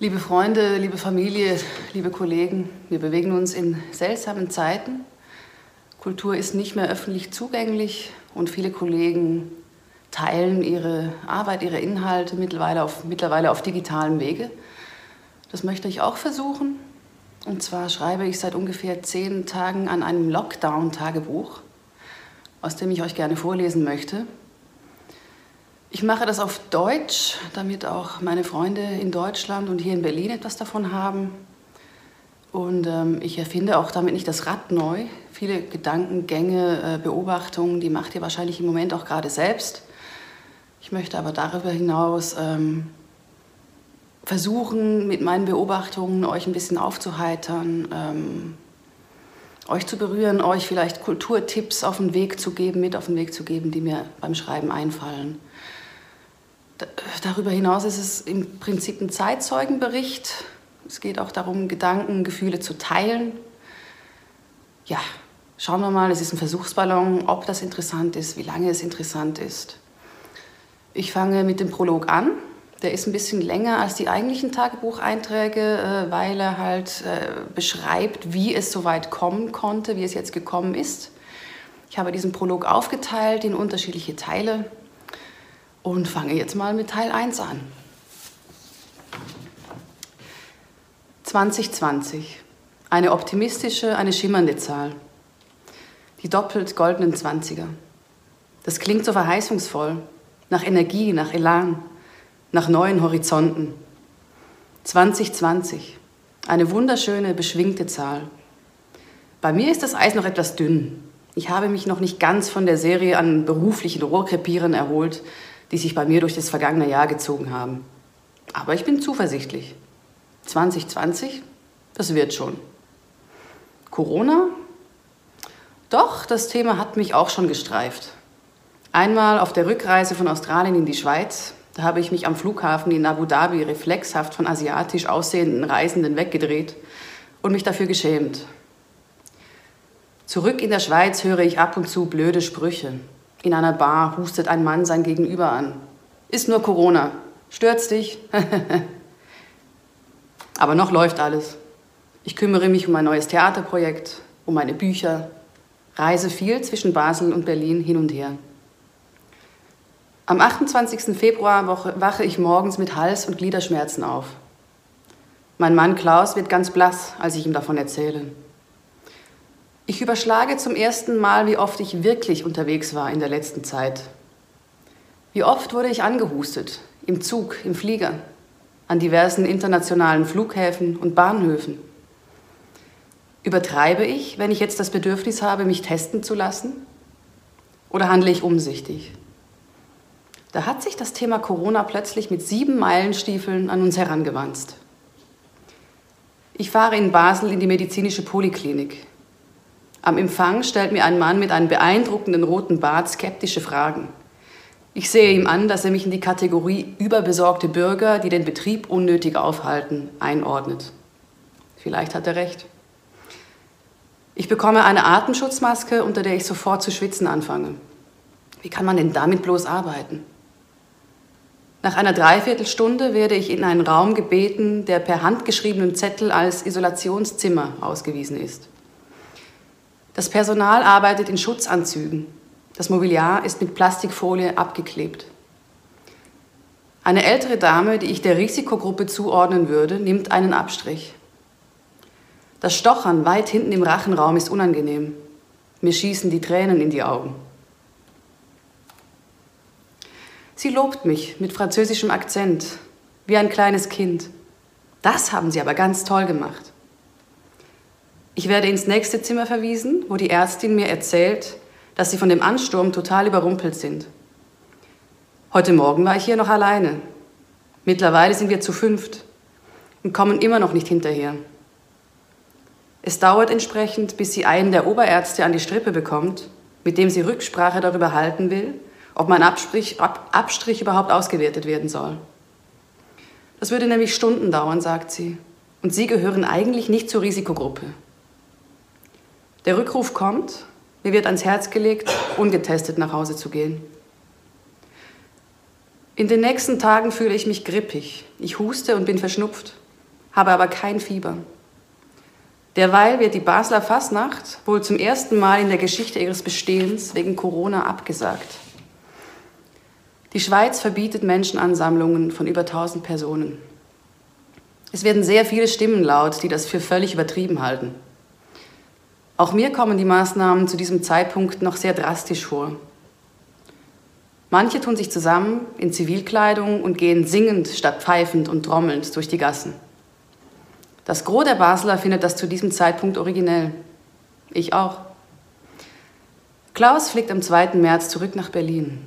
Liebe Freunde, liebe Familie, liebe Kollegen, wir bewegen uns in seltsamen Zeiten. Kultur ist nicht mehr öffentlich zugänglich und viele Kollegen teilen ihre Arbeit, ihre Inhalte mittlerweile auf, mittlerweile auf digitalem Wege. Das möchte ich auch versuchen. Und zwar schreibe ich seit ungefähr zehn Tagen an einem Lockdown-Tagebuch, aus dem ich euch gerne vorlesen möchte. Ich mache das auf Deutsch, damit auch meine Freunde in Deutschland und hier in Berlin etwas davon haben. Und ähm, ich erfinde auch damit nicht das Rad neu. Viele Gedankengänge, äh, Beobachtungen, die macht ihr wahrscheinlich im Moment auch gerade selbst. Ich möchte aber darüber hinaus ähm, versuchen, mit meinen Beobachtungen euch ein bisschen aufzuheitern, ähm, euch zu berühren, euch vielleicht Kulturtipps auf den Weg zu geben, mit auf den Weg zu geben, die mir beim Schreiben einfallen. Darüber hinaus ist es im Prinzip ein Zeitzeugenbericht. Es geht auch darum, Gedanken, Gefühle zu teilen. Ja, schauen wir mal, es ist ein Versuchsballon, ob das interessant ist, wie lange es interessant ist. Ich fange mit dem Prolog an. Der ist ein bisschen länger als die eigentlichen Tagebucheinträge, äh, weil er halt äh, beschreibt, wie es so weit kommen konnte, wie es jetzt gekommen ist. Ich habe diesen Prolog aufgeteilt in unterschiedliche Teile und fange jetzt mal mit Teil 1 an. 2020. Eine optimistische, eine schimmernde Zahl. Die doppelt goldenen Zwanziger. Das klingt so verheißungsvoll, nach Energie, nach Elan nach neuen Horizonten. 2020, eine wunderschöne, beschwingte Zahl. Bei mir ist das Eis noch etwas dünn. Ich habe mich noch nicht ganz von der Serie an beruflichen Rohrkrepieren erholt, die sich bei mir durch das vergangene Jahr gezogen haben. Aber ich bin zuversichtlich. 2020, das wird schon. Corona? Doch, das Thema hat mich auch schon gestreift. Einmal auf der Rückreise von Australien in die Schweiz, da habe ich mich am Flughafen in Abu Dhabi reflexhaft von asiatisch aussehenden Reisenden weggedreht und mich dafür geschämt. Zurück in der Schweiz höre ich ab und zu blöde Sprüche. In einer Bar hustet ein Mann sein Gegenüber an. Ist nur Corona. Stört's dich? Aber noch läuft alles. Ich kümmere mich um ein neues Theaterprojekt, um meine Bücher, reise viel zwischen Basel und Berlin hin und her. Am 28. Februar wache ich morgens mit Hals- und Gliederschmerzen auf. Mein Mann Klaus wird ganz blass, als ich ihm davon erzähle. Ich überschlage zum ersten Mal, wie oft ich wirklich unterwegs war in der letzten Zeit. Wie oft wurde ich angehustet, im Zug, im Flieger, an diversen internationalen Flughäfen und Bahnhöfen. Übertreibe ich, wenn ich jetzt das Bedürfnis habe, mich testen zu lassen? Oder handle ich umsichtig? Da hat sich das Thema Corona plötzlich mit sieben Meilenstiefeln an uns herangewanzt. Ich fahre in Basel in die medizinische Poliklinik. Am Empfang stellt mir ein Mann mit einem beeindruckenden roten Bart skeptische Fragen. Ich sehe ihm an, dass er mich in die Kategorie überbesorgte Bürger, die den Betrieb unnötig aufhalten, einordnet. Vielleicht hat er recht. Ich bekomme eine Atemschutzmaske, unter der ich sofort zu schwitzen anfange. Wie kann man denn damit bloß arbeiten? Nach einer Dreiviertelstunde werde ich in einen Raum gebeten, der per handgeschriebenem Zettel als Isolationszimmer ausgewiesen ist. Das Personal arbeitet in Schutzanzügen. Das Mobiliar ist mit Plastikfolie abgeklebt. Eine ältere Dame, die ich der Risikogruppe zuordnen würde, nimmt einen Abstrich. Das Stochern weit hinten im Rachenraum ist unangenehm. Mir schießen die Tränen in die Augen. Sie lobt mich mit französischem Akzent, wie ein kleines Kind. Das haben Sie aber ganz toll gemacht. Ich werde ins nächste Zimmer verwiesen, wo die Ärztin mir erzählt, dass sie von dem Ansturm total überrumpelt sind. Heute Morgen war ich hier noch alleine. Mittlerweile sind wir zu fünft und kommen immer noch nicht hinterher. Es dauert entsprechend, bis sie einen der Oberärzte an die Strippe bekommt, mit dem sie Rücksprache darüber halten will, ob mein Abstrich, Ab, Abstrich überhaupt ausgewertet werden soll. Das würde nämlich Stunden dauern, sagt sie. Und Sie gehören eigentlich nicht zur Risikogruppe. Der Rückruf kommt, mir wird ans Herz gelegt, ungetestet nach Hause zu gehen. In den nächsten Tagen fühle ich mich grippig. Ich huste und bin verschnupft. habe aber kein Fieber. Derweil wird die Basler Fasnacht wohl zum ersten Mal in der Geschichte ihres Bestehens wegen Corona abgesagt. Die Schweiz verbietet Menschenansammlungen von über 1000 Personen. Es werden sehr viele Stimmen laut, die das für völlig übertrieben halten. Auch mir kommen die Maßnahmen zu diesem Zeitpunkt noch sehr drastisch vor. Manche tun sich zusammen in Zivilkleidung und gehen singend statt pfeifend und trommelnd durch die Gassen. Das Gros der Basler findet das zu diesem Zeitpunkt originell. Ich auch. Klaus fliegt am 2. März zurück nach Berlin.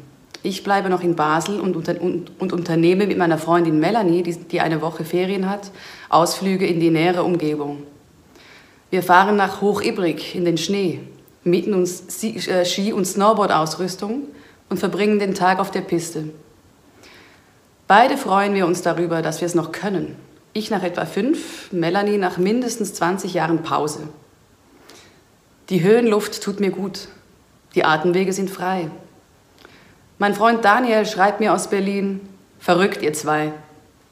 Ich bleibe noch in Basel und, unter, und, und unternehme mit meiner Freundin Melanie, die, die eine Woche Ferien hat, Ausflüge in die nähere Umgebung. Wir fahren nach Hochibrig in den Schnee, mieten uns äh, Ski- und Snowboard-Ausrüstung und verbringen den Tag auf der Piste. Beide freuen wir uns darüber, dass wir es noch können. Ich nach etwa fünf, Melanie nach mindestens 20 Jahren Pause. Die Höhenluft tut mir gut. Die Atemwege sind frei. Mein Freund Daniel schreibt mir aus Berlin, verrückt ihr zwei,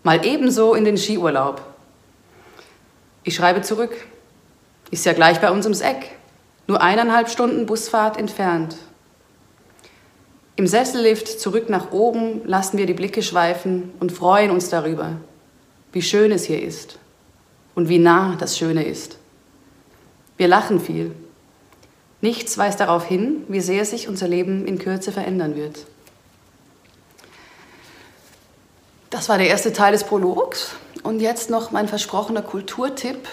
mal ebenso in den Skiurlaub. Ich schreibe zurück, ist ja gleich bei uns ums Eck, nur eineinhalb Stunden Busfahrt entfernt. Im Sessellift zurück nach oben lassen wir die Blicke schweifen und freuen uns darüber, wie schön es hier ist und wie nah das Schöne ist. Wir lachen viel. Nichts weist darauf hin, wie sehr sich unser Leben in Kürze verändern wird. Das war der erste Teil des Prologs. Und jetzt noch mein versprochener Kulturtipp.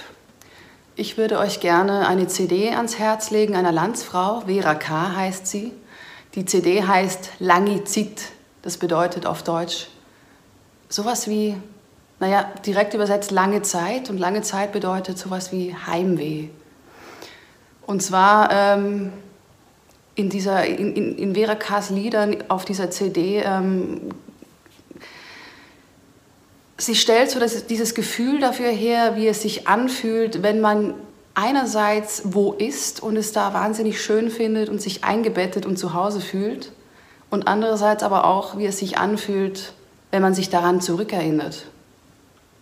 Ich würde euch gerne eine CD ans Herz legen einer Landsfrau, Vera K. heißt sie. Die CD heißt Langizid. Das bedeutet auf Deutsch sowas wie, naja, direkt übersetzt lange Zeit. Und lange Zeit bedeutet sowas wie Heimweh. Und zwar ähm, in, dieser, in, in, in Vera K.s Liedern auf dieser CD ähm, sie stellt so das, dieses Gefühl dafür her, wie es sich anfühlt, wenn man einerseits wo ist und es da wahnsinnig schön findet und sich eingebettet und zu Hause fühlt und andererseits aber auch, wie es sich anfühlt, wenn man sich daran zurückerinnert,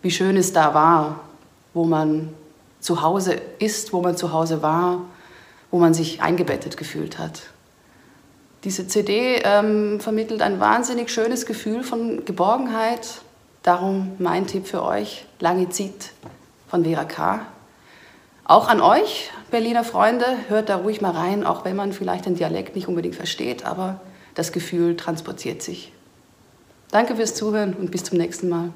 wie schön es da war, wo man zu Hause ist, wo man zu Hause war, wo man sich eingebettet gefühlt hat. Diese CD ähm, vermittelt ein wahnsinnig schönes Gefühl von Geborgenheit, Darum mein Tipp für euch, Langizid von Vera K. Auch an euch, Berliner Freunde, hört da ruhig mal rein, auch wenn man vielleicht den Dialekt nicht unbedingt versteht, aber das Gefühl transportiert sich. Danke fürs Zuhören und bis zum nächsten Mal.